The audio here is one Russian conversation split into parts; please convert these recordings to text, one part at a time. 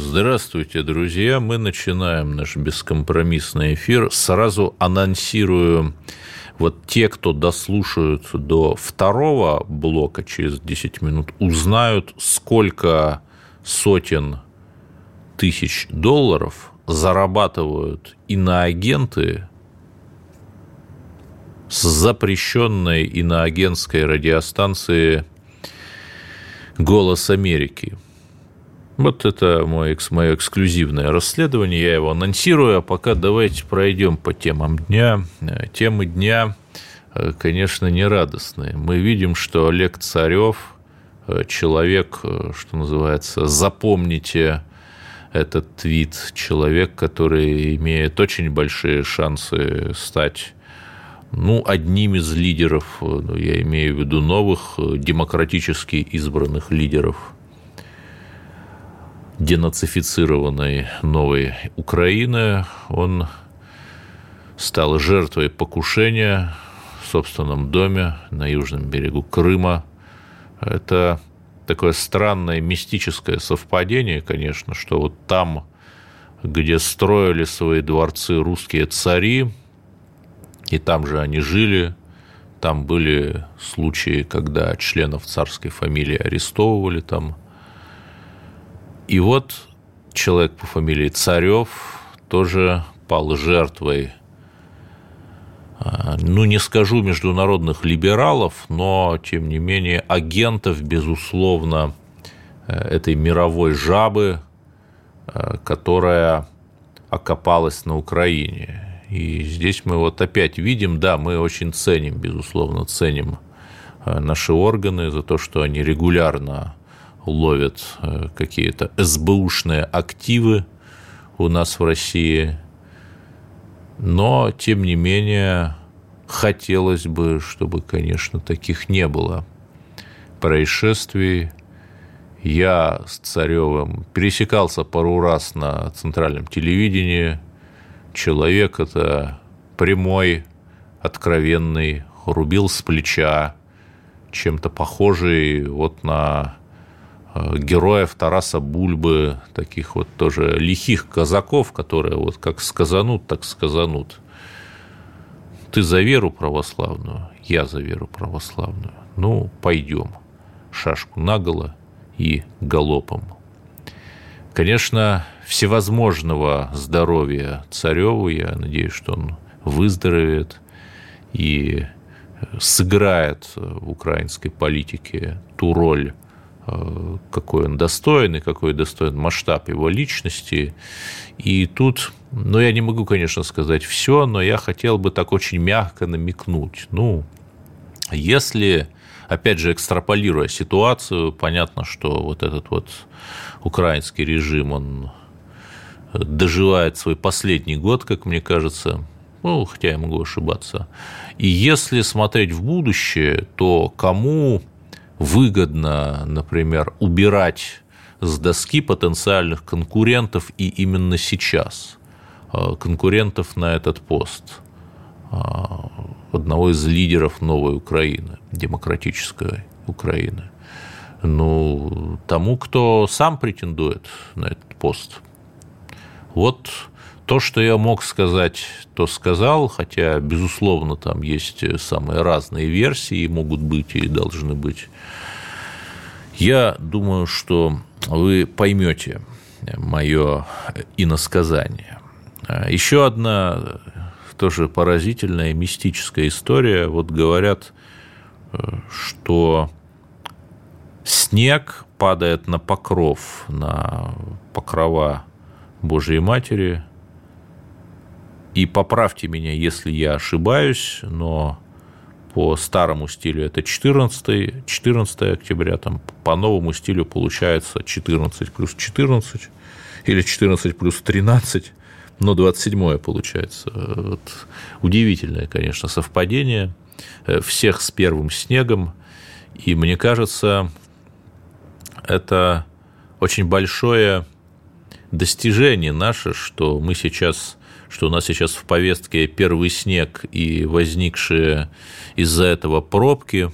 Здравствуйте, друзья. Мы начинаем наш бескомпромиссный эфир. Сразу анонсирую вот те, кто дослушают до второго блока через 10 минут, узнают, сколько сотен тысяч долларов зарабатывают иноагенты с запрещенной иноагентской радиостанции «Голос Америки». Вот это мое, мое эксклюзивное расследование, я его анонсирую, а пока давайте пройдем по темам дня. Э, темы дня, э, конечно, нерадостные. Мы видим, что Олег Царев, э, человек, что называется, запомните этот твит, человек, который имеет очень большие шансы стать ну, одним из лидеров, ну, я имею в виду новых демократически избранных лидеров – денацифицированной новой Украины, он стал жертвой покушения в собственном доме на южном берегу Крыма. Это такое странное мистическое совпадение, конечно, что вот там, где строили свои дворцы русские цари, и там же они жили, там были случаи, когда членов царской фамилии арестовывали там – и вот человек по фамилии Царев тоже пал жертвой, а, ну, не скажу международных либералов, но, тем не менее, агентов, безусловно, э, этой мировой жабы, э, которая окопалась на Украине. И здесь мы вот опять видим, да, мы очень ценим, безусловно, ценим э, наши органы за то, что они регулярно ловят э, какие-то СБУшные активы у нас в России. Но, тем не менее, хотелось бы, чтобы, конечно, таких не было происшествий. Я с Царевым пересекался пару раз на центральном телевидении. Человек это прямой, откровенный, рубил с плеча, чем-то похожий вот на героев Тараса Бульбы, таких вот тоже лихих казаков, которые вот как сказанут, так сказанут. Ты за веру православную, я за веру православную. Ну, пойдем. Шашку наголо и галопом. Конечно, всевозможного здоровья цареву, я надеюсь, что он выздоровеет и сыграет в украинской политике ту роль, какой он достоин и какой достоин масштаб его личности. И тут, ну, я не могу, конечно, сказать все, но я хотел бы так очень мягко намекнуть. Ну, если, опять же, экстраполируя ситуацию, понятно, что вот этот вот украинский режим, он доживает свой последний год, как мне кажется, ну, хотя я могу ошибаться. И если смотреть в будущее, то кому выгодно, например, убирать с доски потенциальных конкурентов и именно сейчас э, конкурентов на этот пост э, одного из лидеров новой Украины, демократической Украины. Ну, тому, кто сам претендует на этот пост. Вот то, что я мог сказать, то сказал, хотя, безусловно, там есть самые разные версии, могут быть и должны быть. Я думаю, что вы поймете мое иносказание. Еще одна тоже поразительная мистическая история. Вот говорят, что снег падает на покров, на покрова Божьей Матери, и поправьте меня, если я ошибаюсь, но по старому стилю это 14, 14 октября, там по новому стилю получается 14 плюс 14 или 14 плюс 13, но 27 получается. Вот. Удивительное, конечно, совпадение э, всех с первым снегом. И мне кажется, это очень большое достижение наше, что мы сейчас что у нас сейчас в повестке первый снег и возникшие из-за этого пробки,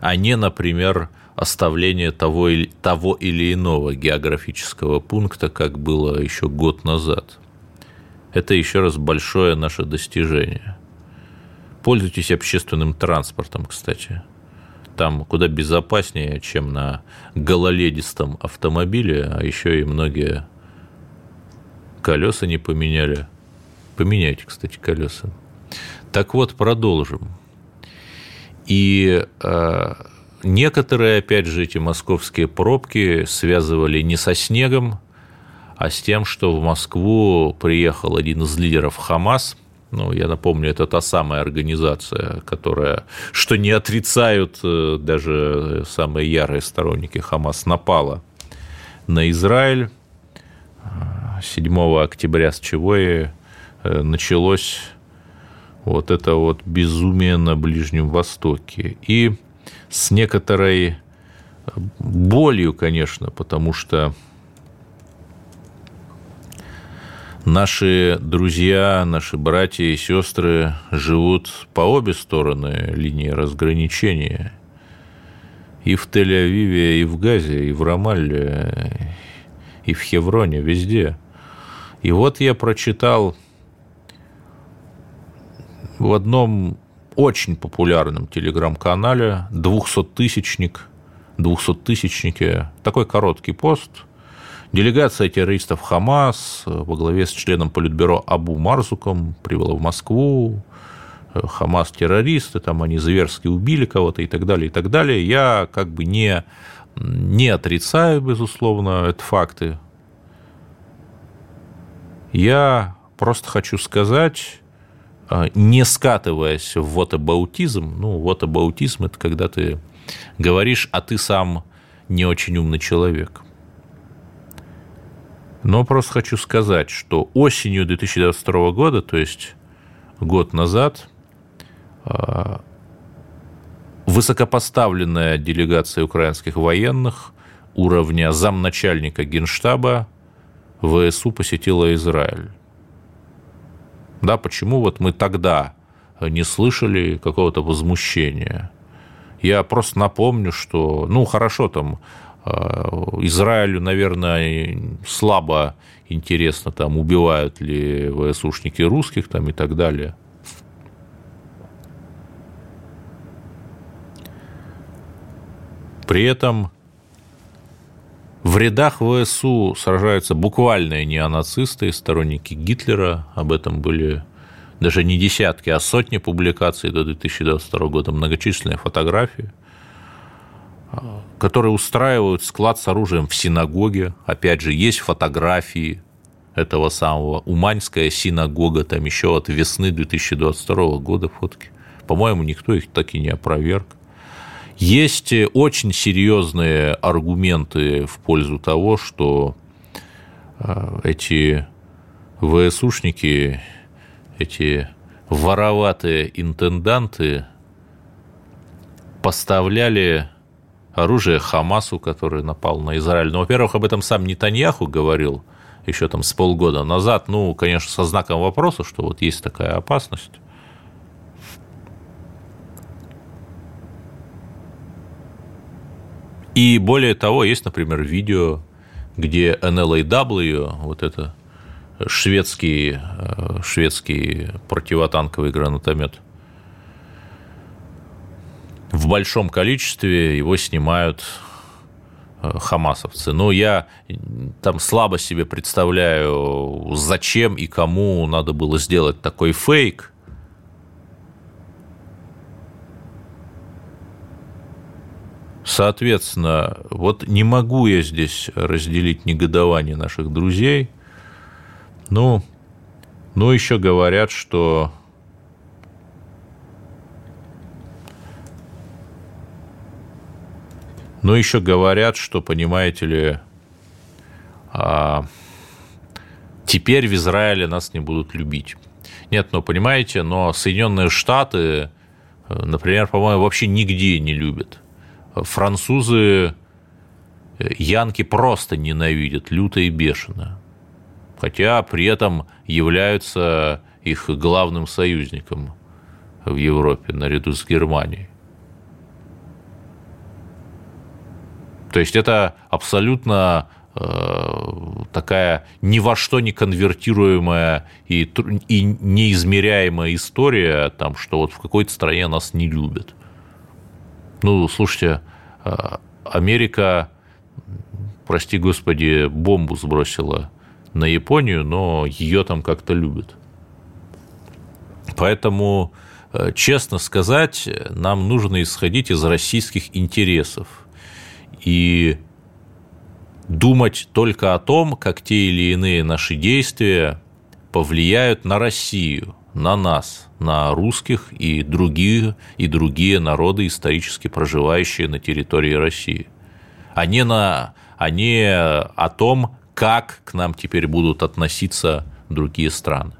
а не, например, оставление того или, того или иного географического пункта, как было еще год назад. Это еще раз большое наше достижение. Пользуйтесь общественным транспортом, кстати. Там куда безопаснее, чем на гололедистом автомобиле, а еще и многие колеса не поменяли. Поменяйте, кстати, колеса. Так вот, продолжим. И э, некоторые, опять же, эти московские пробки связывали не со снегом, а с тем, что в Москву приехал один из лидеров Хамас. Ну, я напомню, это та самая организация, которая, что не отрицают э, даже самые ярые сторонники Хамас, напала на Израиль 7 октября, с чего и э, началось вот это вот безумие на Ближнем Востоке. И с некоторой э, болью, конечно, потому что Наши друзья, наши братья и сестры живут по обе стороны линии разграничения. И в Тель-Авиве, и в Газе, и в Рамалле, и в Хевроне, везде. И вот я прочитал в одном очень популярном телеграм-канале 200-тысячник, 200-тысячники, такой короткий пост – Делегация террористов Хамас во главе с членом Политбюро Абу Марзуком прибыла в Москву. Хамас террористы, там они зверски убили кого-то и так далее, и так далее. Я как бы не, не отрицаю, безусловно, это факты. Я просто хочу сказать, а, не скатываясь в вотабаутизм, ну, вотабаутизм – это когда ты говоришь, а ты сам не очень умный человек. Но просто хочу сказать, что осенью 2022 года, то есть год назад, а, высокопоставленная делегация украинских военных уровня замначальника генштаба ВСУ посетила Израиль. Да, почему вот мы тогда не слышали какого-то возмущения? Я просто напомню, что, ну, хорошо, там Э, Израилю, наверное, слабо интересно, там, убивают ли ВСУшники русских там, и так далее. При этом в рядах ВСУ сражаются буквальные неонацисты, сторонники Гитлера. Об этом были даже не десятки, а сотни публикаций до 2022 года, многочисленные фотографии – которые устраивают склад с оружием в синагоге. Опять же, есть фотографии этого самого. Уманьская синагога, там еще от весны 2022 года фотки. По-моему, никто их так и не опроверг. Есть очень серьезные аргументы в пользу того, что э, эти ВСУшники, эти вороватые интенданты поставляли оружие Хамасу, который напал на Израиль. Но, во-первых, об этом сам Нетаньяху говорил еще там с полгода назад, ну, конечно, со знаком вопроса, что вот есть такая опасность. И более того, есть, например, видео, где NLAW, вот это шведский, э, шведский противотанковый гранатомет, в большом количестве его снимают э, хамасовцы. Но я там слабо себе представляю, зачем и кому надо было сделать такой фейк. Соответственно, вот не могу я здесь разделить негодование наших друзей. Ну, ну еще говорят, что Но еще говорят, что, понимаете ли, а, теперь в Израиле нас не будут любить. Нет, ну понимаете, но Соединенные Штаты, э, например, по-моему, вообще нигде не любят. Французы э, Янки просто ненавидят, люто и бешено. Хотя при этом являются их главным союзником в Европе наряду с Германией. То есть это абсолютно э, такая ни во что не конвертируемая и, и неизмеряемая история, там, что вот в какой-то стране нас не любят. Ну, слушайте, э, Америка, прости господи, бомбу сбросила на Японию, но ее там как-то любят. Поэтому, э, честно сказать, нам нужно исходить из российских интересов и думать только о том, как те или иные наши действия повлияют на Россию, на нас, на русских и другие, и другие народы, исторически проживающие на территории России, а не, на, а не о том, как к нам теперь будут относиться другие страны.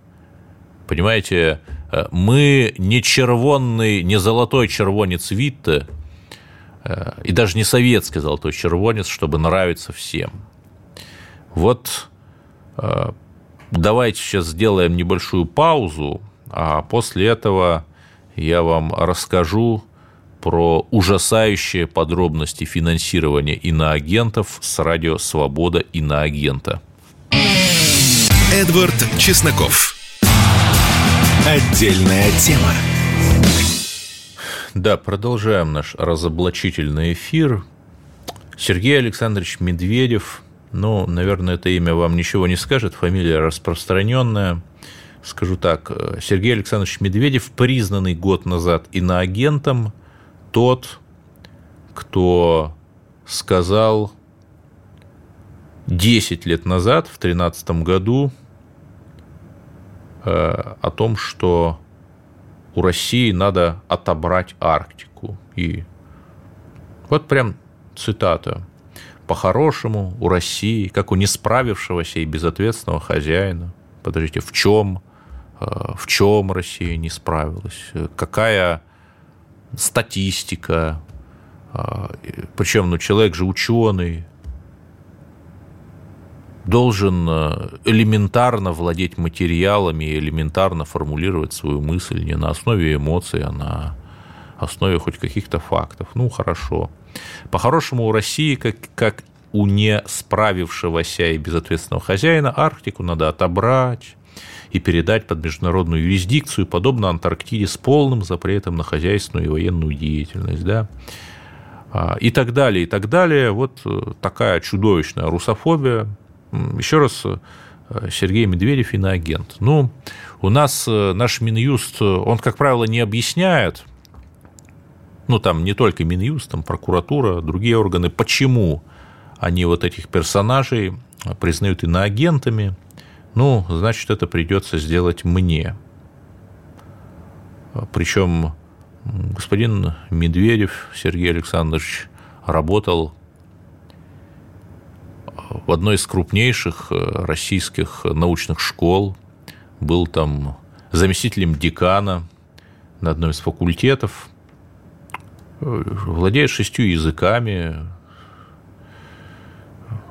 Понимаете, э, мы не червонный, не золотой червонец Витте, э, и даже не советский золотой червонец, чтобы нравиться всем. Вот э, давайте сейчас сделаем небольшую паузу, а после этого я вам расскажу про ужасающие подробности финансирования иноагентов с радио «Свобода» иноагента. Эдвард Чесноков. Отдельная тема. Да, продолжаем наш разоблачительный эфир. Сергей Александрович Медведев, ну, наверное, это имя вам ничего не скажет, фамилия распространенная. Скажу так, Сергей Александрович Медведев, признанный год назад иноагентом – тот, кто сказал 10 лет назад, в 2013 году, э, о том, что у России надо отобрать Арктику. И вот прям цитата. По-хорошему у России, как у несправившегося и безответственного хозяина, подождите, в чем, э, в чем Россия не справилась? Какая статистика, а, причем ну, человек же ученый, должен э, элементарно владеть материалами элементарно формулировать свою мысль не на основе эмоций, а на основе хоть каких-то фактов. Ну, хорошо. По-хорошему, у России, как, как у не справившегося и безответственного хозяина, Арктику надо отобрать, и передать под международную юрисдикцию, подобно Антарктиде, с полным запретом на хозяйственную и военную деятельность, да, а, и так далее, и так далее. Вот э, такая чудовищная русофобия. Еще раз, э, Сергей Медведев иноагент. Ну, у нас э, наш Минюст, он, как правило, не объясняет, ну, там не только Минюст, там прокуратура, другие органы, почему они вот этих персонажей признают иноагентами, ну, значит, это придется сделать мне. Причем господин Медведев Сергей Александрович работал в одной из крупнейших российских научных школ, был там заместителем декана на одном из факультетов, владеет шестью языками,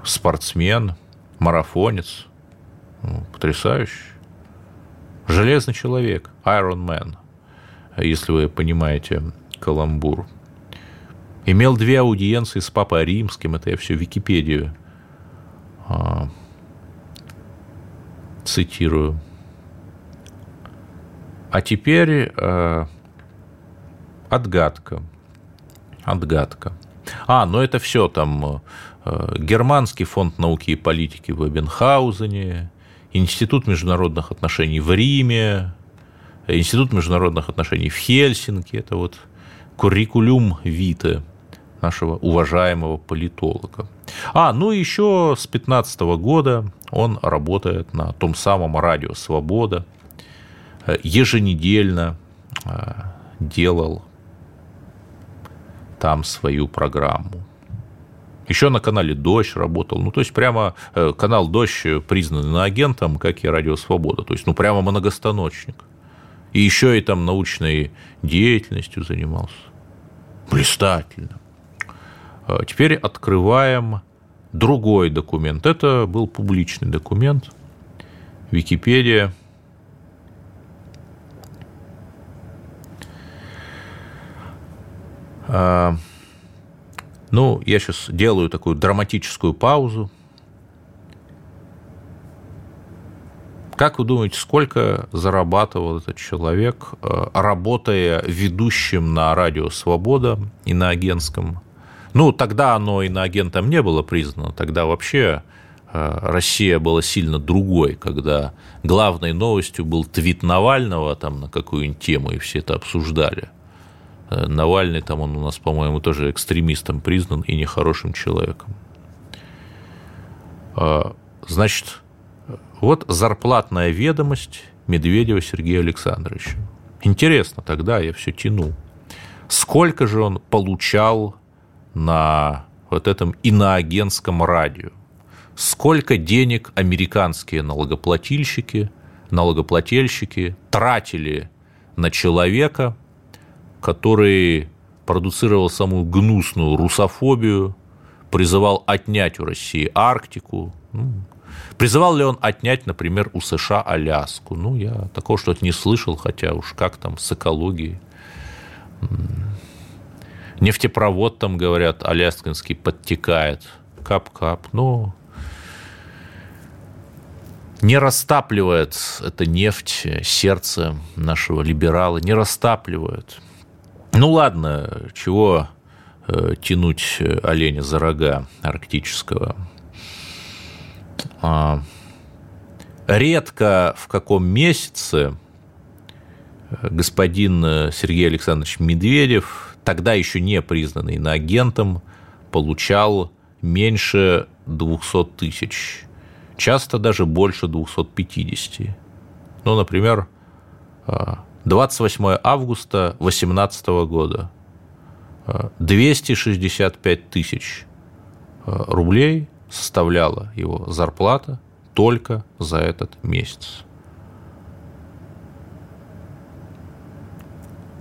спортсмен, марафонец – Потрясающе. Железный человек, Iron Man, если вы понимаете каламбур. Имел две аудиенции с Папой Римским, это я все Википедию а, цитирую. А теперь а, отгадка. Отгадка. А, ну это все там а, Германский фонд науки и политики в Эбенхаузене, Институт международных отношений в Риме, Институт международных отношений в Хельсинки. Это вот куррикулум Вита нашего уважаемого политолога. А, ну еще с 15 года он работает на том самом радио «Свобода», еженедельно делал там свою программу. Еще на канале «Дождь» работал. Ну, то есть, прямо э, канал «Дождь» признан агентом, как и «Радио Свобода». То есть, ну, прямо многостаночник. И еще и там научной деятельностью занимался. Блистательно. А теперь открываем другой документ. Это был публичный документ. Википедия. А, ну, я сейчас делаю такую драматическую паузу. Как вы думаете, сколько зарабатывал этот человек, э, работая ведущим на радио «Свобода» и на агентском? Ну, тогда оно и на агентом не было признано. Тогда вообще э, Россия была сильно другой, когда главной новостью был твит Навального там на какую-нибудь тему, и все это обсуждали – Навальный, там он у нас, по-моему, тоже экстремистом признан и нехорошим человеком. А, значит, вот зарплатная ведомость Медведева Сергея Александровича. Интересно, тогда я все тяну. Сколько же он получал на вот этом иноагентском радио? Сколько денег американские налогоплательщики, налогоплательщики тратили на человека, который продуцировал самую гнусную русофобию, призывал отнять у России Арктику. Ну, призывал ли он отнять, например, у США Аляску? Ну, я такого что-то не слышал, хотя уж как там с экологией. Нефтепровод там, говорят, аляскинский подтекает. Кап-кап. Ну, не растапливает эта нефть сердце нашего либерала, не растапливает. Ну ладно, чего э, тянуть э, оленя за рога арктического. А, редко в каком месяце э, господин Сергей Александрович Медведев, тогда еще не признанный иноагентом, получал меньше 200 тысяч, часто даже больше 250. Ну, например, а, 28 августа 2018 года. 265 тысяч э, рублей составляла его зарплата только за этот месяц.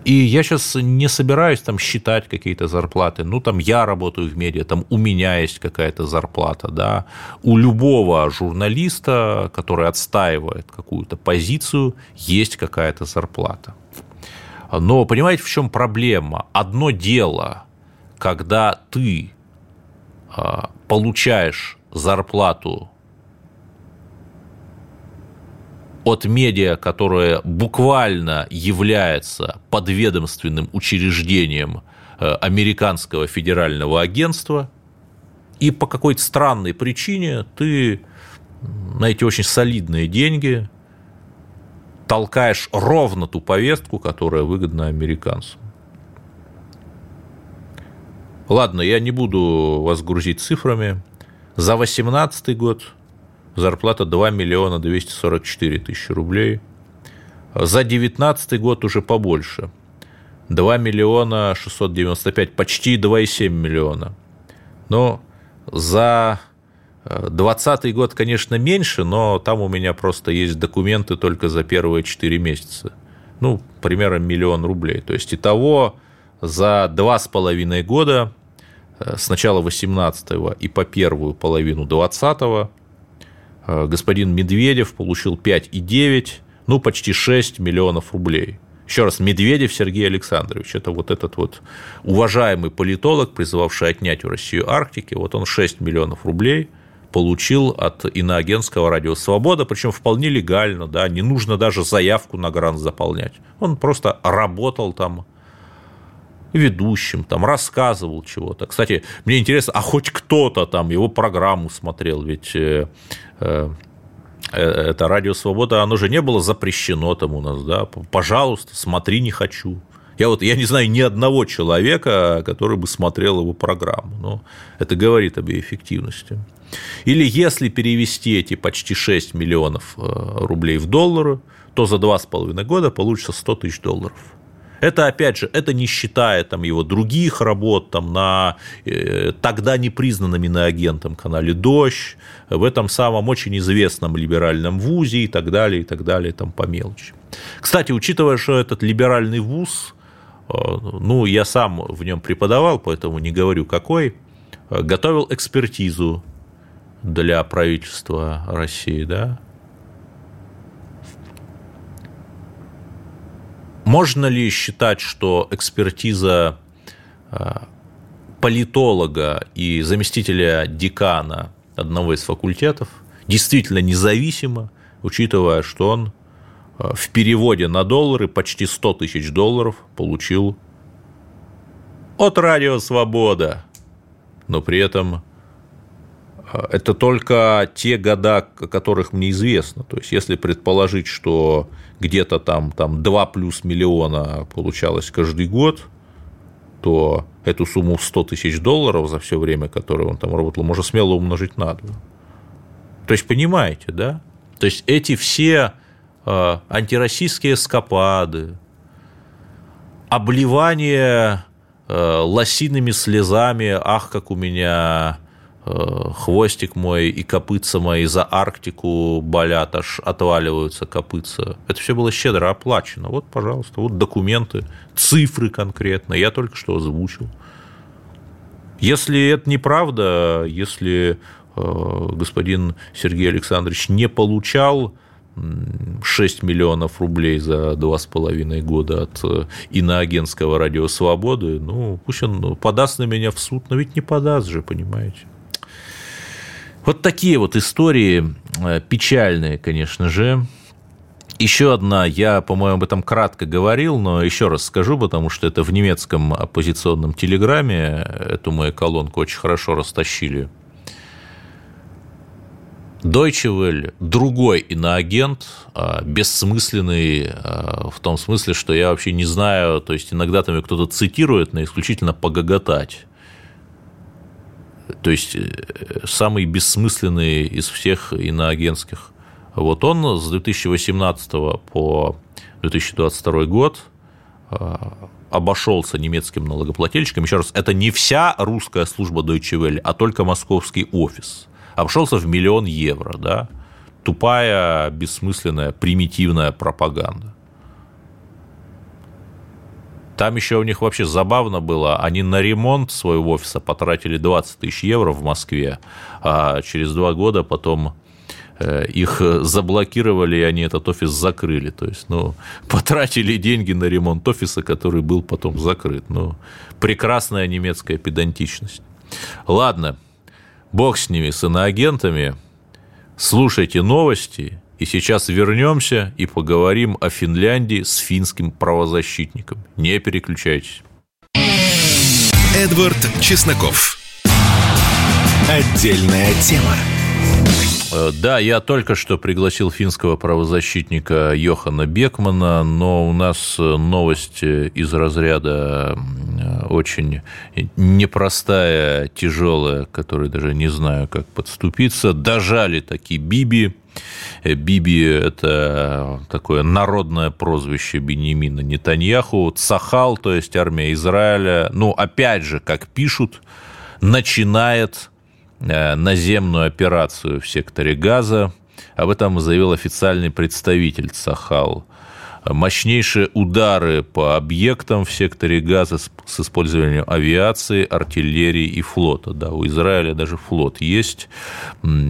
И я сейчас не собираюсь там считать какие-то зарплаты. Ну, там я работаю в медиа, там у меня есть какая-то зарплата, да. У любого журналиста, который отстаивает какую-то позицию, есть какая-то зарплата. Но понимаете, в чем проблема? Одно дело, когда ты а, получаешь зарплату от медиа, которое буквально является подведомственным учреждением э, американского федерального агентства, и по какой-то странной причине ты на эти очень солидные деньги толкаешь ровно ту повестку, которая выгодна американцам. Ладно, я не буду вас грузить цифрами. За 2018 год зарплата 2 миллиона 244 тысячи рублей. За 2019 год уже побольше. 2 миллиона 695, почти 2,7 миллиона. Но за 2020 год, конечно, меньше, но там у меня просто есть документы только за первые 4 месяца. Ну, примерно миллион рублей. То есть, итого за два с половиной года, э, с начала 18 и по первую половину 20 Э, господин Медведев получил 5,9, ну, почти 6 миллионов рублей. Еще раз, Медведев Сергей Александрович, это вот этот вот уважаемый политолог, призывавший отнять у России Арктики, вот он 6 миллионов рублей получил от иноагентского радио «Свобода», причем вполне легально, да, не нужно даже заявку на грант заполнять. Он просто работал там ведущим, там, рассказывал чего-то. Кстати, мне интересно, а хоть кто-то там его программу смотрел, ведь э, э, э, это радио «Свобода», оно же не было запрещено там у нас, да, пожалуйста, смотри, не хочу. Я вот, я не знаю ни одного человека, который бы смотрел его программу, но это говорит об ее эффективности. Или если перевести эти почти 6 миллионов рублей в доллары, то за 2,5 года получится 100 тысяч долларов – Это, опять же, это не считая там, его других работ там, на э, тогда непризнанном иноагентом канале «Дождь», в этом самом очень известном либеральном вузе и так далее, и так далее, там по мелочи. Кстати, учитывая, что этот либеральный вуз, э, ну, я сам в нем преподавал, поэтому не говорю какой, э, готовил экспертизу для правительства России, да, Можно ли считать, что экспертиза а, политолога и заместителя декана одного из факультетов действительно независима, учитывая, что он а, в переводе на доллары почти 100 тысяч долларов получил от Радио Свобода, но при этом а, это только те года, о которых мне известно. То есть, если предположить, что где-то там, там 2 плюс миллиона получалось каждый год, то эту сумму в 100 тысяч долларов за все время, которое он там работал, можно смело умножить на 2. То есть, понимаете, да? То есть, эти все э, антироссийские скопады, обливание э, лосиными слезами, ах, как у меня хвостик мой и копытца мои за Арктику болят, аж отваливаются копытца. Это все было щедро оплачено. Вот, пожалуйста, вот документы, цифры конкретно, я только что озвучил. Если это неправда, если э, господин Сергей Александрович не получал 6 миллионов рублей за два с половиной года от э, иноагентского радио «Свободы», ну, пусть он подаст на меня в суд, но ведь не подаст же, понимаете. Вот такие вот истории, э, печальные, конечно же. Еще одна, я, по-моему, об этом кратко говорил, но еще раз скажу, потому что это в немецком оппозиционном телеграме, эту мою колонку очень хорошо растащили. Deutsche Welle – другой иноагент, а, бессмысленный а, в том смысле, что я вообще не знаю, то есть иногда там кто-то цитирует, но исключительно погоготать то есть э, самый бессмысленный из всех иноагентских. Вот он с 2018 по 2022 год э, обошелся немецким налогоплательщикам. Еще раз, это не вся русская служба Deutsche Welle, а только московский офис. Обошелся в миллион евро, да? Тупая, бессмысленная, примитивная пропаганда. Там еще у них вообще забавно было. Они на ремонт своего офиса потратили 20 тысяч евро в Москве, а через два года потом э, их заблокировали, и они этот офис закрыли. То есть, ну, потратили деньги на ремонт офиса, который был потом закрыт. Ну, прекрасная немецкая педантичность. Ладно, бог с ними, с иноагентами. Слушайте новости и сейчас вернемся и поговорим о Финляндии с финским правозащитником. Не переключайтесь. Эдвард Чесноков. Отдельная тема. Э, да, я только что пригласил финского правозащитника Йохана Бекмана, но у нас э, новость э, из разряда очень непростая, тяжелая, которой даже не знаю, как подступиться. Дожали такие Биби. Биби – это такое народное прозвище Бенемина Нетаньяху. Цахал, то есть армия Израиля, ну, опять же, как пишут, начинает Э, наземную операцию в секторе Газа. Об этом заявил официальный представитель Сахал. Мощнейшие удары по объектам в секторе Газа с использованием авиации, артиллерии и флота. Да, у Израиля даже флот есть,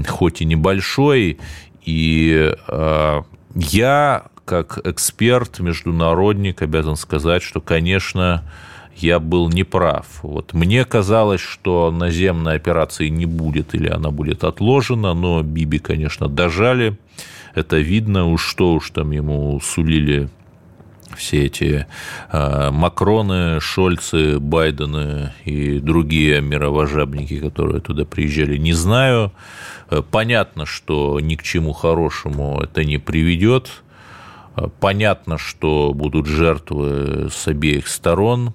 хоть и небольшой. И э, я, как эксперт, международник, обязан сказать, что, конечно, я был неправ. Вот мне казалось, что наземной операции не будет или она будет отложена, но Биби, конечно, дожали. Это видно, уж что уж там ему сулили все эти э, Макроны, Шольцы, Байдены и другие мировожабники, которые туда приезжали, не знаю. Понятно, что ни к чему хорошему это не приведет. Понятно, что будут жертвы с обеих сторон.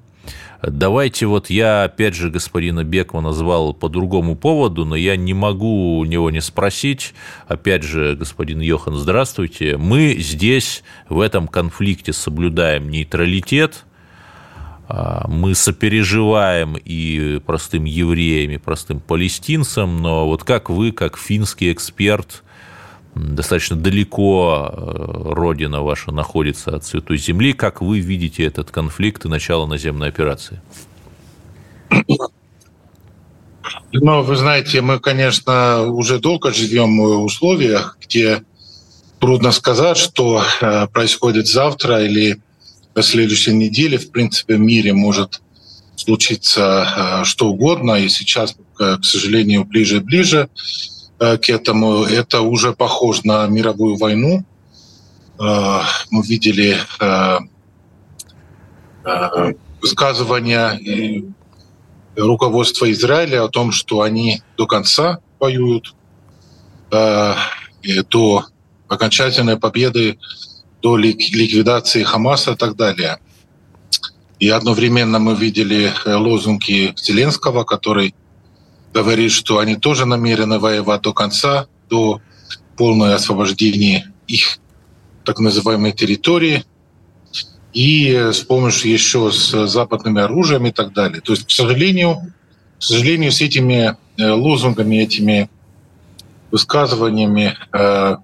Давайте вот я, опять же, господина Бекмана назвал по другому поводу, но я не могу у него не спросить. Опять же, господин Йохан, здравствуйте. Мы здесь в этом конфликте соблюдаем нейтралитет, мы сопереживаем и простым евреям, и простым палестинцам, но вот как вы, как финский эксперт, достаточно далеко э, родина ваша находится от Святой Земли, как вы видите этот конфликт и начало наземной операции? Ну, вы знаете, мы, конечно, уже долго живем в условиях, где трудно сказать, что э, происходит завтра или на следующей неделе. В принципе, в мире может случиться э, что угодно, и сейчас, к сожалению, ближе и ближе э, к этому. Это уже похоже на мировую войну. Мы видели высказывания руководства Израиля о том, что они до конца воюют, до окончательной победы до ликвидации Хамаса и так далее. И одновременно мы видели э, лозунги Зеленского, который говорит, что они тоже намерены воевать до конца, до полного освобождения их так называемой территории, и с помощью еще с западными оружием и так далее. То есть, к сожалению, к сожалению, с этими э, лозунгами, этими высказываниями э,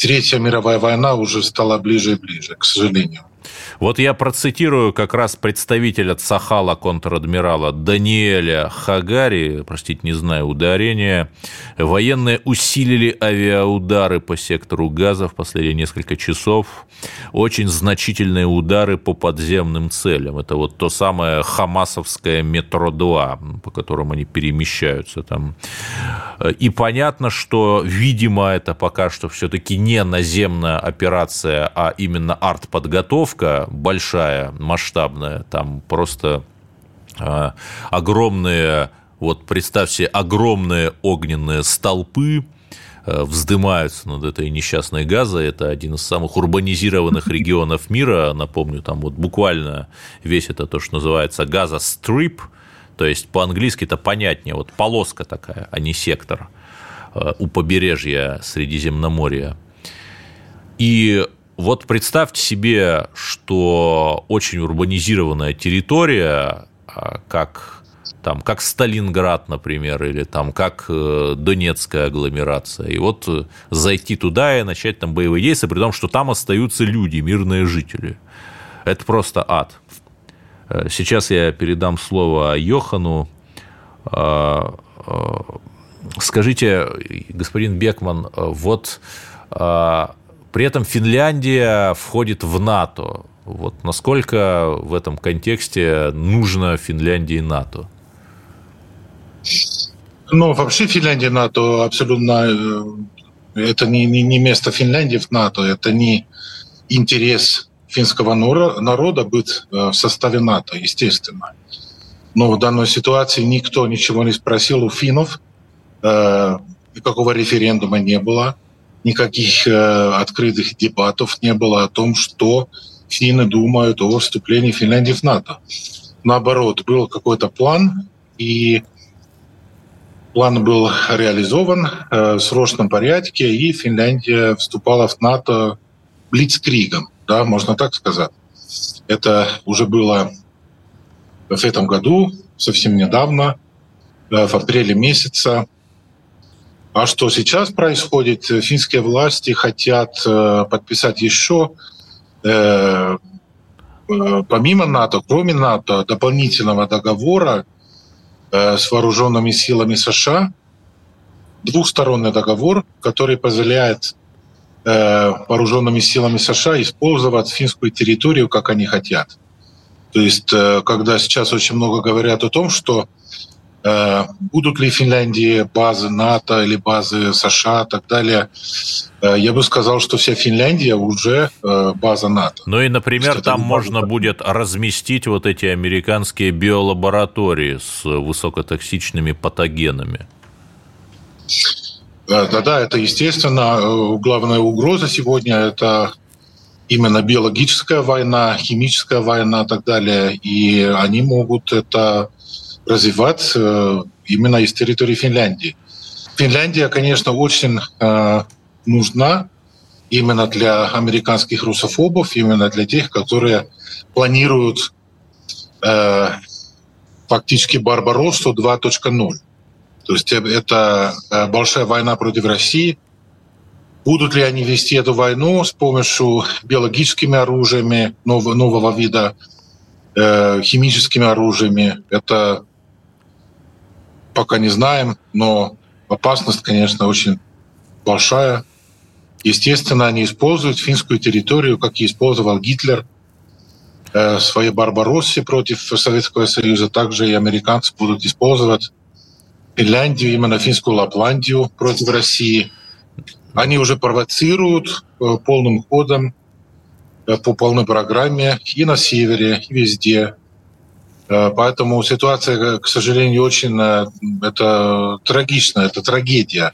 Третья мировая война уже стала ближе и ближе, к сожалению. Вот я процитирую как раз представителя Цахала контр-адмирала Даниэля Хагари, простите, не знаю ударения. Военные усилили авиаудары по сектору газа в последние несколько часов. Очень значительные удары по подземным целям. Это вот то самое хамасовское метро-2, по которому они перемещаются там. И понятно, что, видимо, это пока что все-таки не наземная операция, а именно артподготовка большая, масштабная, там просто а, огромные, вот представьте, огромные огненные столпы, а, вздымаются над этой несчастной газой. Это один из самых урбанизированных регионов мира. Напомню, там вот буквально весь это то, что называется газа-стрип, то есть по-английски это понятнее, вот полоска такая, а не сектор а, у побережья Средиземноморья. И вот представьте себе, что очень урбанизированная территория, а, как там, как Сталинград, например, или там, как э, Донецкая агломерация. И вот э, зайти туда и начать там боевые действия, при том, что там остаются люди, мирные жители. Это просто ад. Э, сейчас я передам слово Йохану. Скажите, господин Бекман, вот при этом Финляндия входит в НАТО. Вот насколько в этом контексте нужно Финляндии НАТО? Ну, вообще Финляндия НАТО абсолютно... Э, это не, не, не место Финляндии в НАТО, это не интерес финского народа быть э, в составе НАТО, естественно. Но в данной ситуации никто ничего не спросил у финнов, э, никакого референдума не было никаких э, открытых дебатов не было о том, что финны думают о вступлении Финляндии в НАТО. Наоборот, был какой-то план, и план был реализован э, в срочном порядке, и Финляндия вступала в НАТО блицкригом, да, можно так сказать. Это уже было в этом году, совсем недавно, э, в апреле месяца. А что сейчас происходит? Финские власти хотят э, подписать еще э, э, помимо НАТО, кроме НАТО, дополнительного договора с вооруженными силами США, двухсторонний договор, который позволяет вооруженными силами США использовать финскую территорию, как они хотят. То есть, когда сейчас очень много говорят о том, что будут ли в Финляндии базы НАТО или базы США и так далее? Э, я бы сказал, что вся Финляндия уже э, база НАТО. Ну и, например, там можно будет разместить вот эти американские биолаборатории с высокотоксичными патогенами. Да-да, это естественно. Главная угроза сегодня – это именно биологическая война, химическая война и так далее. И они могут это развивать э, именно из территории Финляндии. Финляндия, конечно, очень э, нужна именно для американских русофобов, именно для тех, которые планируют э, фактически Барбароссу 2.0. То есть это большая война против России. Будут ли они вести эту войну с помощью биологическими оружиями нового, нового вида, э, химическими оружиями? Это пока не знаем, но опасность, конечно, очень большая. Естественно, они используют финскую территорию, как и использовал Гитлер э, в своей Барбароссе против Советского Союза. Также и американцы будут использовать Финляндию, именно финскую Лапландию против России. Они уже провоцируют э, полным ходом э, по полной программе и на севере, и везде. Э, поэтому ситуация, к сожалению, очень это трагичная, это трагедия.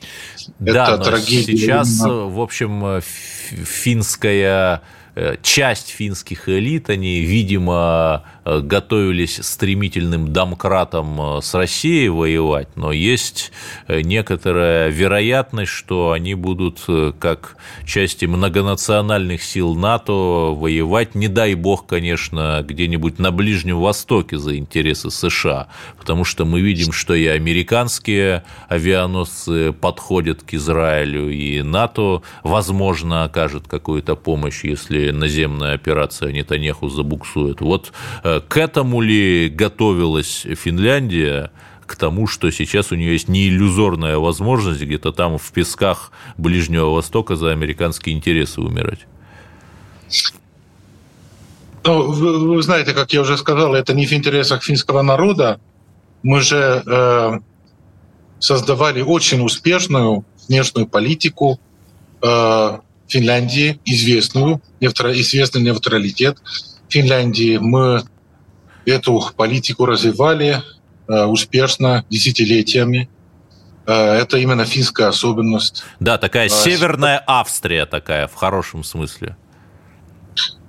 Да, это трагедия. Сейчас, в общем, финская Э, часть финских элит, они, видимо, э, готовились стремительным домкратом э, с Россией воевать, но есть некоторая вероятность, что они будут как части многонациональных сил НАТО воевать, не дай бог, конечно, где-нибудь на Ближнем Востоке за интересы США, потому что мы видим, что и американские авианосцы подходят к Израилю, и НАТО, возможно, окажет какую-то помощь, если наземная операция Нетаньяху забуксует. Вот э, к этому ли готовилась Финляндия, к тому, что сейчас у нее есть неиллюзорная возможность где-то там в песках Ближнего Востока за американские интересы умирать? Ну, вы, вы знаете, как я уже сказал, это не в интересах финского народа. Мы же э, создавали очень успешную внешнюю политику, э, Финляндии известную, известный нейтралитет Финляндии. Мы эту политику развивали э, успешно десятилетиями. Э, это именно финская особенность. Да, такая а, северная Австрия такая, в хорошем смысле.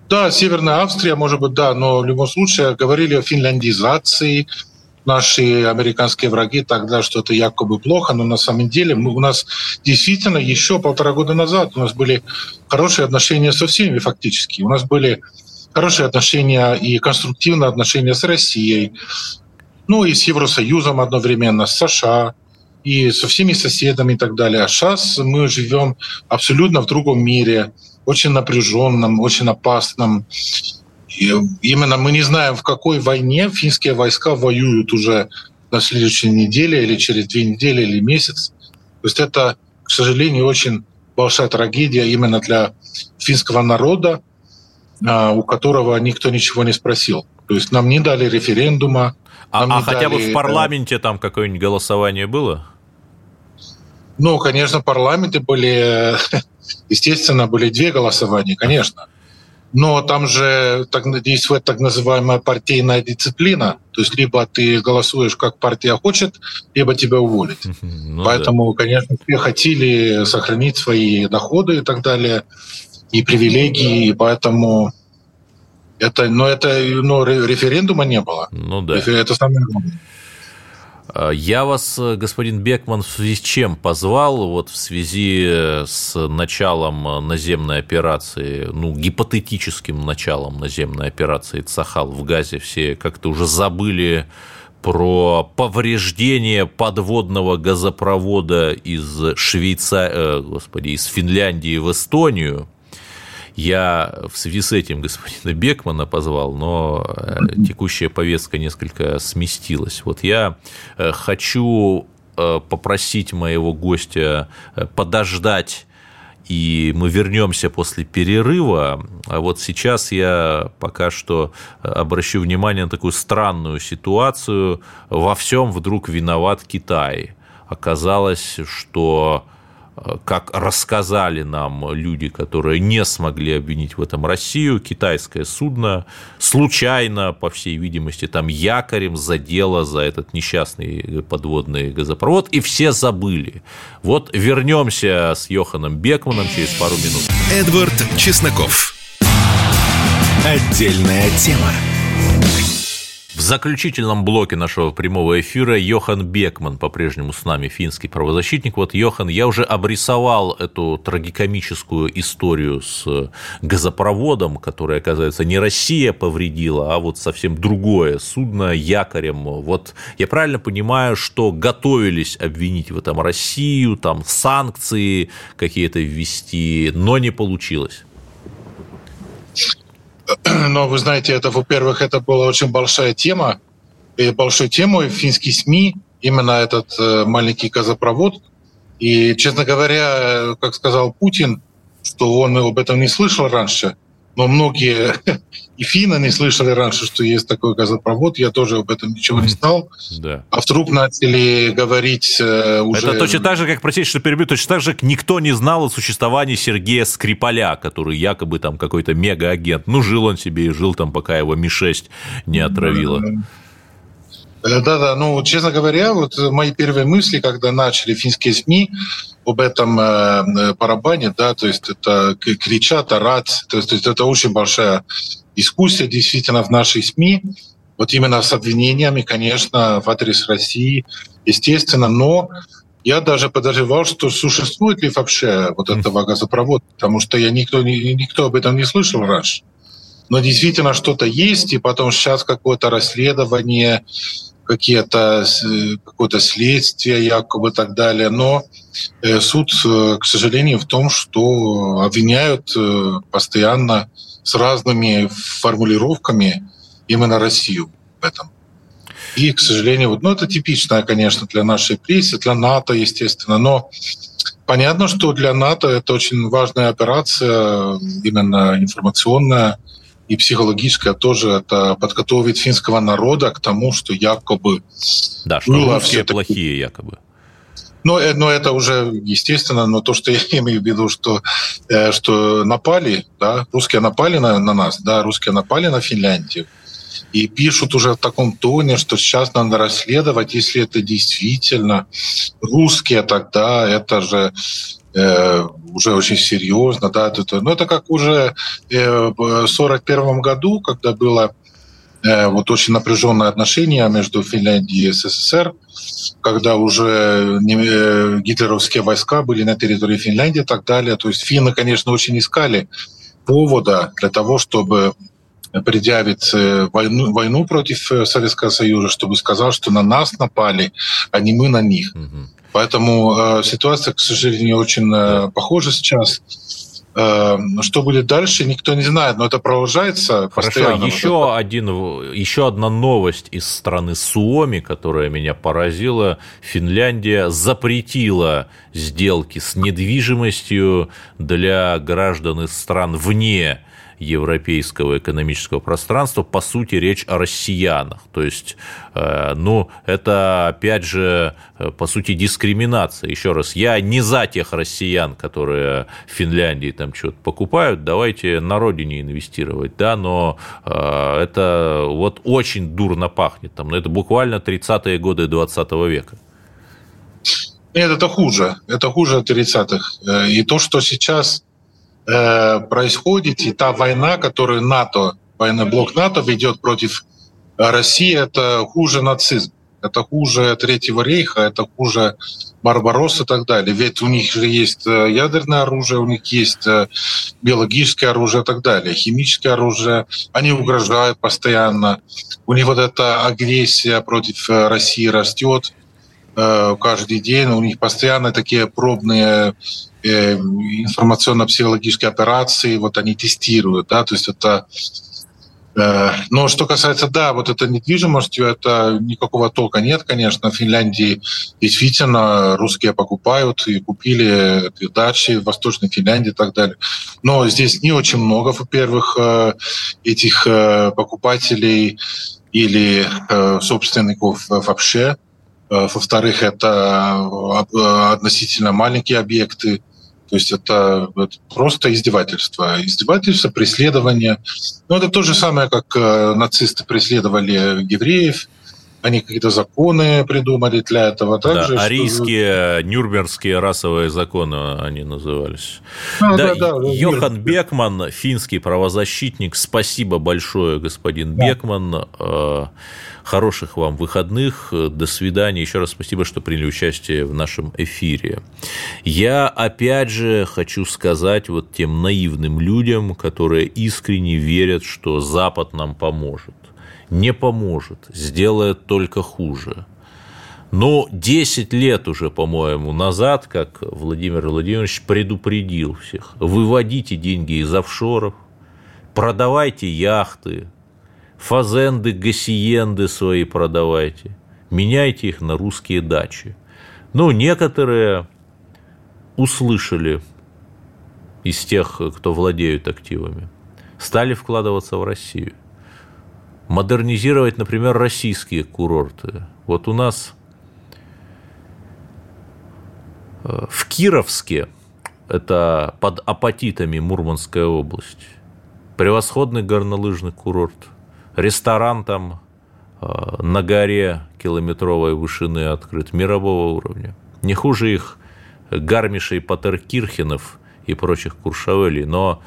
Да, Северная Австрия, может быть, да, но в любом случае говорили о финляндизации, наши американские враги тогда, что это якобы плохо, но на самом деле мы, у нас действительно еще полтора года назад у нас были хорошие отношения со всеми фактически. У нас были хорошие отношения и конструктивные отношения с Россией, ну и с Евросоюзом одновременно, с США, и со всеми соседами и так далее. А сейчас мы живем абсолютно в другом мире, очень напряженном, очень опасном. И именно мы не знаем, в какой войне финские войска воюют уже на следующей неделе или через две недели или месяц. То есть это, к сожалению, очень большая трагедия именно для финского народа, у которого никто ничего не спросил. То есть нам не дали референдума. А, а хотя бы в парламенте там какое-нибудь голосование было? Ну, конечно, парламенты были, естественно, были две голосования, конечно но там же так, действует так называемая партийная дисциплина. То есть либо ты голосуешь, как партия хочет, либо тебя уволят. Ну, Поэтому, да. конечно, все хотели сохранить свои доходы и так далее, и привилегии, и поэтому это, но это, но референдума не было. Ну да. Это самое главное. А, я вас, э, господин Бекман, в связи с чем позвал? Вот в связи э, с началом э, наземной операции, ну, гипотетическим началом наземной операции Цахал в Газе. Все как-то уже забыли про повреждение подводного газопровода из Швейцарии, господи, из Финляндии в Эстонию. Я в связи с этим господина Бекмана позвал, но э, текущая повестка несколько сместилась. Вот я э, хочу э, попросить моего гостя подождать и мы вернемся после перерыва. А вот сейчас я пока что обращу внимание на такую странную ситуацию. Во всем вдруг виноват Китай. Оказалось, что как рассказали нам люди, которые не смогли обвинить в этом Россию, китайское судно случайно, по всей видимости, там якорем задело за этот несчастный подводный газопровод, и все забыли. Вот вернемся с Йоханом Бекманом через пару минут. Эдвард Чесноков. Отдельная тема. В заключительном блоке нашего прямого эфира Йохан Бекман по-прежнему с нами, финский правозащитник. Вот, Йохан, я уже обрисовал эту трагикомическую историю с газопроводом, который, оказывается, не Россия повредила, а вот совсем другое судно якорем. Вот я правильно понимаю, что готовились обвинить в этом Россию, там санкции какие-то ввести, но не получилось? Но вы знаете, это, во-первых, это была очень большая тема, и большой темой финские СМИ, именно этот э, маленький газопровод. И, честно говоря, э, как сказал Путин, что он об этом не слышал раньше – но многие и финны не слышали раньше, что есть такой газопровод. Я тоже об этом ничего не знал. Да. А вдруг начали говорить э, уже... Это точно так же, как, простите, что перебью, точно так же никто не знал о существовании Сергея Скрипаля, который якобы там какой-то мега-агент. Ну, жил он себе и жил там, пока его Ми-6 не отравило. Да-да, ну, честно говоря, вот мои первые мысли, когда начали финские СМИ об этом э, барабане, да, то есть это кричат, орат, то есть, то есть это очень большая дискуссия действительно в нашей СМИ, вот именно с обвинениями, конечно, в адрес России, естественно, но я даже подозревал, что существует ли вообще вот этого газопровода, потому что я никто, никто об этом не слышал раньше. Но действительно что-то есть, и потом сейчас какое-то расследование, какие-то какое-то следствие якобы так далее. Но э, суд, э, к сожалению, в том, что обвиняют э, постоянно с разными формулировками именно Россию в этом. И, к сожалению, вот, ну, это типичное, конечно, для нашей прессы, для НАТО, естественно, но понятно, что для НАТО это очень важная операция, именно информационная, и психологическое тоже это подготовить финского народа к тому, что якобы да, что было русские плохие якобы. Но, э, но это уже естественно, но то, что я имею в виду, что, э, что напали, да, русские напали на, на нас, да, русские напали на Финляндию, и пишут уже в таком тоне, что сейчас надо расследовать, если это действительно русские, тогда это же э, уже очень серьезно, да, это, но это как уже э, в 41 году, когда было э, вот очень напряженное отношение между Финляндией и СССР, когда уже э, гитлеровские войска были на территории Финляндии и так далее. То есть финны, конечно, очень искали повода для того, чтобы предъявить э, войну, войну против э, Советского Союза, чтобы сказал, что на нас напали, а не мы на них. Угу. Поэтому э, ситуация, к сожалению, очень э, похожа сейчас. Э, что будет дальше, никто не знает, но это продолжается. Хорошо, еще, один, еще одна новость из страны Суоми, которая меня поразила. Финляндия запретила сделки с недвижимостью для граждан из стран вне европейского экономического пространства, по сути, речь о россиянах. То есть, э, ну, это, опять же, э, по сути, дискриминация. Еще раз, я не за тех россиян, которые в Финляндии там что-то покупают, давайте на родине инвестировать, да, но э, это вот очень дурно пахнет. Там, это буквально 30-е годы 20 века. Нет, это хуже. Это хуже 30-х. И то, что сейчас Э, происходит, и та война, которую НАТО, военный блок НАТО ведет против России, это хуже нацизм, это хуже Третьего рейха, это хуже Барбарос и так далее. Ведь у них же есть э, ядерное оружие, у них есть э, биологическое оружие и так далее, химическое оружие. Они угрожают постоянно. У них вот эта агрессия против России растет каждый день. У них постоянно такие пробные Э, информационно-психологические операции, вот они тестируют, да, то есть это э, но что касается, да, вот этой недвижимостью, это никакого толка нет, конечно. В Финляндии действительно русские покупают и купили дачи в Восточной Финляндии и так далее. Но здесь не очень много, во-первых, э, этих покупателей или собственников вообще. Во-вторых, это относительно маленькие объекты. То есть это, это просто издевательство. Издевательство, преследование. Ну, это то же самое, как э, нацисты преследовали евреев. Они какие-то законы придумали для этого. Также, да, арийские, что... нюрнбергские расовые законы они назывались. А, да, да, да, Йохан мир. Бекман, финский правозащитник, спасибо большое, господин да. Бекман. Э, хороших вам выходных. До свидания. Еще раз спасибо, что приняли участие в нашем эфире. Я опять же хочу сказать вот тем наивным людям, которые искренне верят, что Запад нам поможет не поможет, сделает только хуже. Но 10 лет уже, по-моему, назад, как Владимир Владимирович предупредил всех, выводите деньги из офшоров, продавайте яхты, фазенды, гасиенды свои продавайте, меняйте их на русские дачи. Ну, некоторые услышали из тех, кто владеют активами, стали вкладываться в Россию – модернизировать, например, российские курорты. Вот у нас э, в Кировске, это под Апатитами Мурманская область, превосходный горнолыжный курорт, ресторан там э, на горе километровой вышины открыт, мирового уровня. Не хуже их Гармишей Патеркирхенов и прочих Куршавелей, но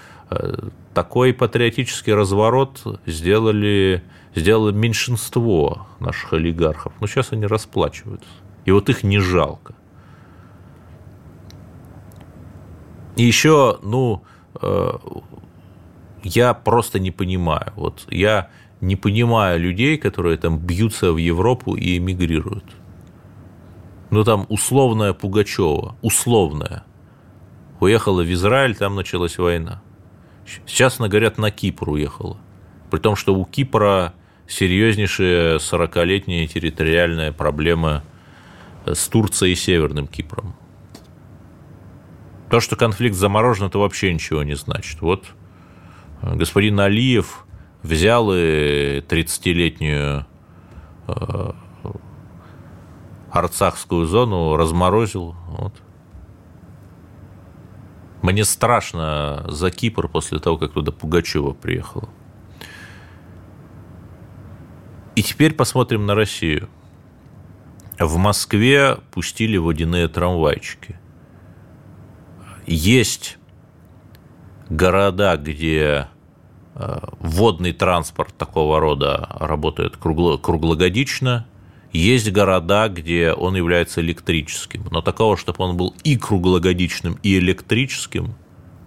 такой патриотический разворот сделали, сделало меньшинство наших олигархов. Но сейчас они расплачиваются. И вот их не жалко. И еще, ну, э, я просто не понимаю. Вот я не понимаю людей, которые там бьются в Европу и эмигрируют. Ну, там условная Пугачева, условная. Уехала в Израиль, там началась война. Сейчас она, говорят, на Кипр уехала. При том, что у Кипра серьезнейшая 40-летняя территориальная проблема с Турцией и Северным Кипром. То, что конфликт заморожен, это вообще ничего не значит. Вот э, господин Алиев взял и 30-летнюю э, Арцахскую зону разморозил. Вот. Мне страшно за Кипр после того, как туда Пугачева приехала. И теперь посмотрим на Россию. В Москве пустили водяные трамвайчики. Есть города, где э, водный транспорт такого рода работает круглогодично – есть города, где он является электрическим, но такого, чтобы он был и круглогодичным, и электрическим,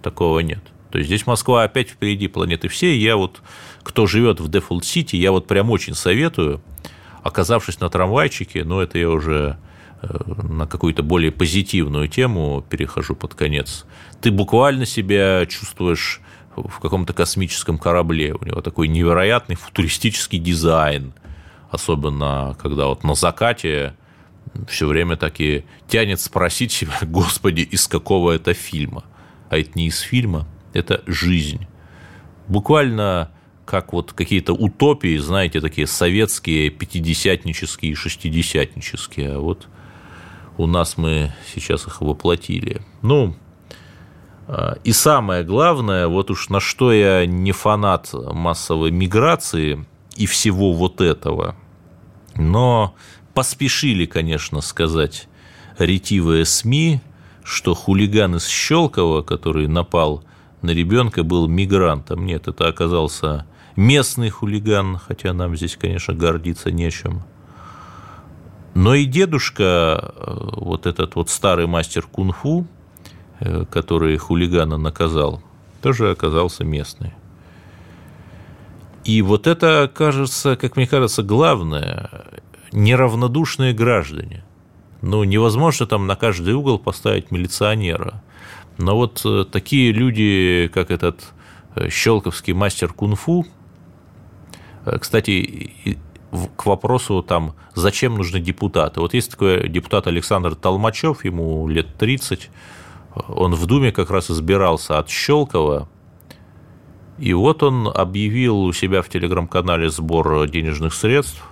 такого нет. То есть здесь Москва опять впереди планеты всей. Я вот, кто живет в Дефолт Сити, я вот прям очень советую, оказавшись на трамвайчике, ну это я уже э, на какую-то более позитивную тему перехожу под конец, ты буквально себя чувствуешь в каком-то космическом корабле. У него такой невероятный футуристический дизайн – особенно когда вот на закате все время таки тянет спросить себя, господи, из какого это фильма. А это не из фильма, это жизнь. Буквально как вот какие-то утопии, знаете, такие советские, пятидесятнические, шестидесятнические. А вот у нас мы сейчас их воплотили. Ну, а, и самое главное, вот уж на что я не фанат массовой миграции и всего вот этого – но поспешили, конечно, сказать ретивые СМИ, что хулиган из Щелкова, который напал на ребенка, был мигрантом. Нет, это оказался местный хулиган, хотя нам здесь, конечно, гордиться нечем. Но и дедушка, э, вот этот вот старый мастер кунг-фу, э, который хулигана наказал, тоже оказался местный. И вот это, кажется, как мне кажется, главное, неравнодушные граждане. Ну, невозможно там на каждый угол поставить милиционера. Но вот э, такие люди, как этот э, щелковский мастер кунг-фу, э, кстати, к вопросу там, зачем нужны депутаты. Вот есть такой депутат Александр Толмачев, ему лет 30, он в Думе как раз избирался от Щелкова, и вот он объявил у себя в телеграм-канале сбор денежных средств,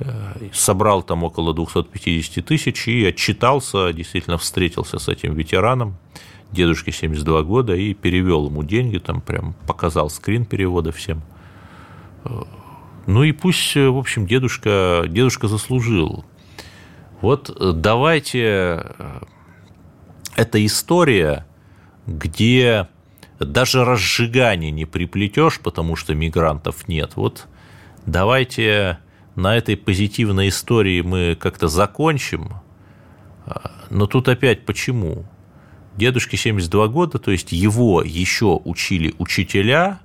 э, собрал там около 250 тысяч и отчитался, действительно встретился с этим ветераном, дедушке 72 года, и перевел ему деньги, там прям показал скрин перевода всем. Э, Ну и пусть, в общем, дедушка, дедушка заслужил. Вот давайте... Это история, где даже разжигание не приплетешь, потому что мигрантов нет. Вот давайте на этой позитивной истории мы как-то закончим. Но тут опять почему? Дедушке 72 года, то есть его еще учили учителя,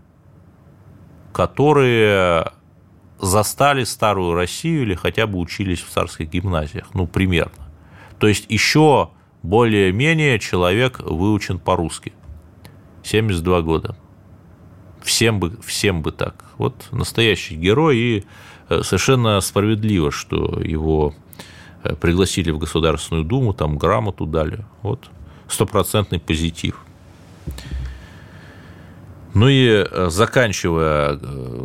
которые застали старую Россию или хотя бы учились в царских гимназиях, ну, примерно. То есть еще более-менее человек выучен по-русски. 72 года. Всем бы, всем бы так. Вот настоящий герой, и э, совершенно справедливо, что его э, пригласили в Государственную Думу, там грамоту дали. Вот стопроцентный позитив. Ну и э, заканчивая,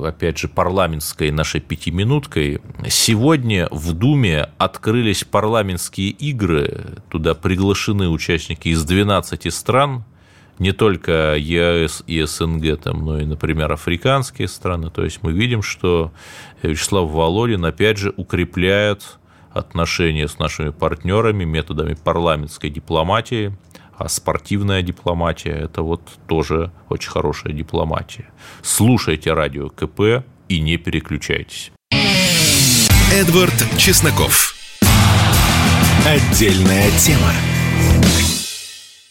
опять же, парламентской нашей пятиминуткой, сегодня в Думе открылись парламентские игры, туда приглашены участники из 12 стран, не только ЕАЭС и СНГ, там, но и, например, африканские страны. То есть мы видим, что Вячеслав Володин, опять же, укрепляет отношения с нашими партнерами методами парламентской дипломатии – а спортивная дипломатия – это вот тоже очень хорошая дипломатия. Слушайте радио КП и не переключайтесь. Эдвард Чесноков. Отдельная тема.